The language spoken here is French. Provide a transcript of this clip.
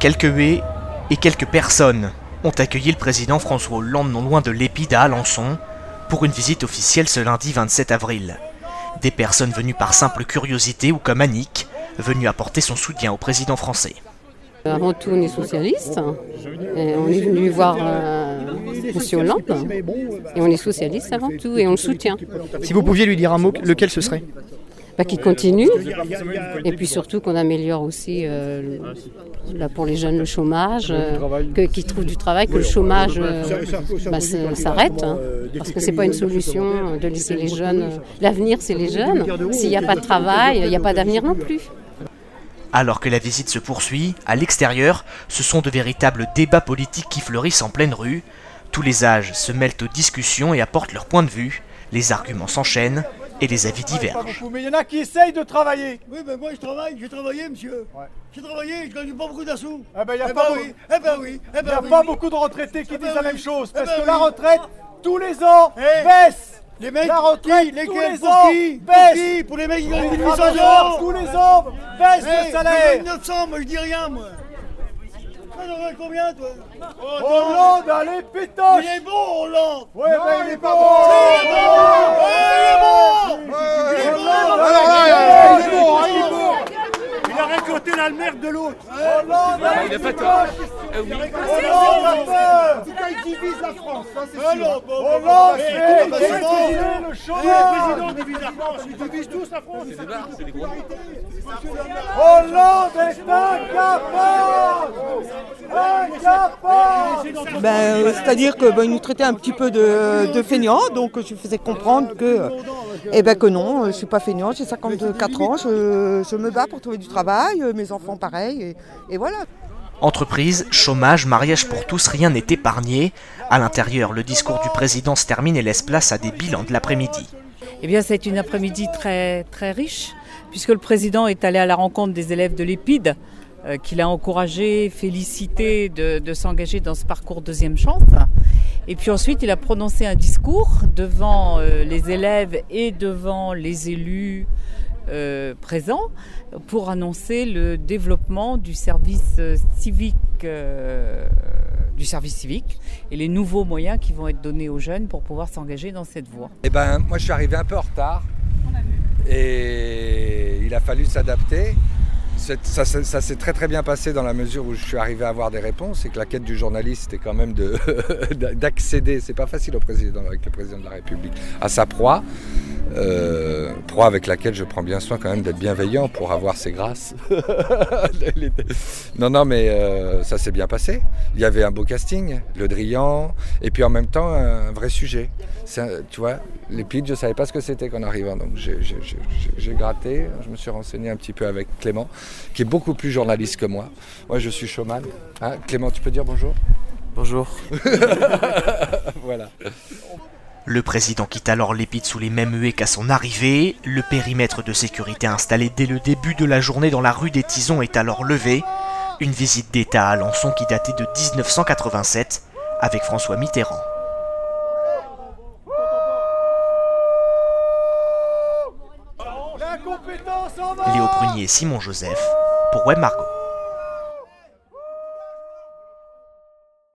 Quelques huées et quelques personnes ont accueilli le président François Hollande non loin de l'Épide à Alençon pour une visite officielle ce lundi 27 avril. Des personnes venues par simple curiosité ou comme Annick, venues apporter son soutien au président français. Avant tout, on est socialiste. Et on est venu voir euh, M. Hollande. Et on est socialiste avant tout et on le soutient. Si vous pouviez lui dire un mot, lequel ce serait? Bah, qu'il continue. Et puis surtout qu'on améliore aussi euh, là, pour les jeunes le chômage, euh, que- qu'ils trouvent du travail, que le chômage euh, bah, s'arrête. hein. parce que c'est pas une solution de laisser les jeunes. L'avenir, c'est les jeunes. S'il n'y a pas de travail, il n'y a pas d'avenir non plus. Alors que la visite se poursuit, à l'extérieur, ce sont de véritables débats politiques qui fleurissent en pleine rue. Tous les âges se mêlent aux discussions et apportent leur point de vue. Les arguments s'enchaînent et les avis divergent. Mais il y en a qui essayent de travailler. Oui, ben moi je travaille, j'ai travaillé, monsieur. J'ai travaillé, je gagne pas beaucoup d'assous. Eh ben, il n'y a Eh pas, ben oui, eh ben oui, eh il y ben a oui, pas beaucoup de retraités qui Eh ben disent la oui. même chose. Eh Parce ben que la retraite, tous les ans, Eh, baisse. Les mecs, La retraite, qui, lesquels, tous les pour ans, qui, baisse. pour qui Pour les mecs qui gagnent Les 1800 travailleurs, euros tous les ans, baisse Eh, le salaire. je gagne 900, moi je dis rien, moi. Ça devrait combien, toi oh, Hollande, allez, pétoche. Il est bon, Hollande Ouais, ben, il est pas Il est bon Il est bon Il est bon Alors là, il est bon, il est bon. Il a de l'autre. Hollande, allez, pétoche. Hollande, il divise la France, ça c'est Hollande, Hollande, fait eh, exploser le Le chômage. président divise la France, il divise tous la France. Hollande est incapable. Ben, euh, C'est-à-dire qu'il ben, nous traitait un petit peu de, de feignants, donc je faisais comprendre que, eh ben, que non, euh, je ne suis pas feignant, j'ai 54 ans, je, je me bats pour trouver du travail, euh, mes enfants pareil, et, et voilà. Entreprise, chômage, mariage pour tous, rien n'est épargné. À l'intérieur, le discours du président se termine et laisse place à des bilans de l'après-midi. Eh bien, c'est une après-midi très, très riche, puisque le président est allé à la rencontre des élèves de l'EPID, euh, qu'il a encouragé, félicité de, de s'engager dans ce parcours deuxième chance. Et puis ensuite, il a prononcé un discours devant euh, les élèves et devant les élus euh, présents pour annoncer le développement du service euh, civique, euh, du service civique et les nouveaux moyens qui vont être donnés aux jeunes pour pouvoir s'engager dans cette voie. Eh ben, moi, je suis arrivé un peu en retard. Et il a fallu s'adapter. Ça, s'est très très bien passé dans la mesure où je suis arrivé à avoir des réponses et que la quête du journaliste est quand même de- d'accéder, c'est pas facile au président, avec le président de la République, à sa proie. Euh, proie avec laquelle je prends bien soin quand même d'être bienveillant pour avoir ses grâces. non, non, mais euh, ça s'est bien passé. Il y avait un beau casting, Le Drian, et puis en même temps un vrai sujet. Tu vois, les pitchs, je savais pas ce que c'était qu'en arrivant, donc j'ai gratté, je me suis renseigné un petit peu avec Clément, qui est beaucoup plus journaliste que moi. Moi, je suis showman. Hein, Clément, tu peux dire bonjour Bonjour. Voilà. Le président quitte alors l'épide sous les mêmes huées qu'à son arrivée. Le périmètre de sécurité installé dès le début de la journée dans la rue des Tisons est alors levé. Une visite d'État à Alençon qui datait de 1987 avec François Mitterrand. Léo Prunier et Simon Joseph pour Web Margot.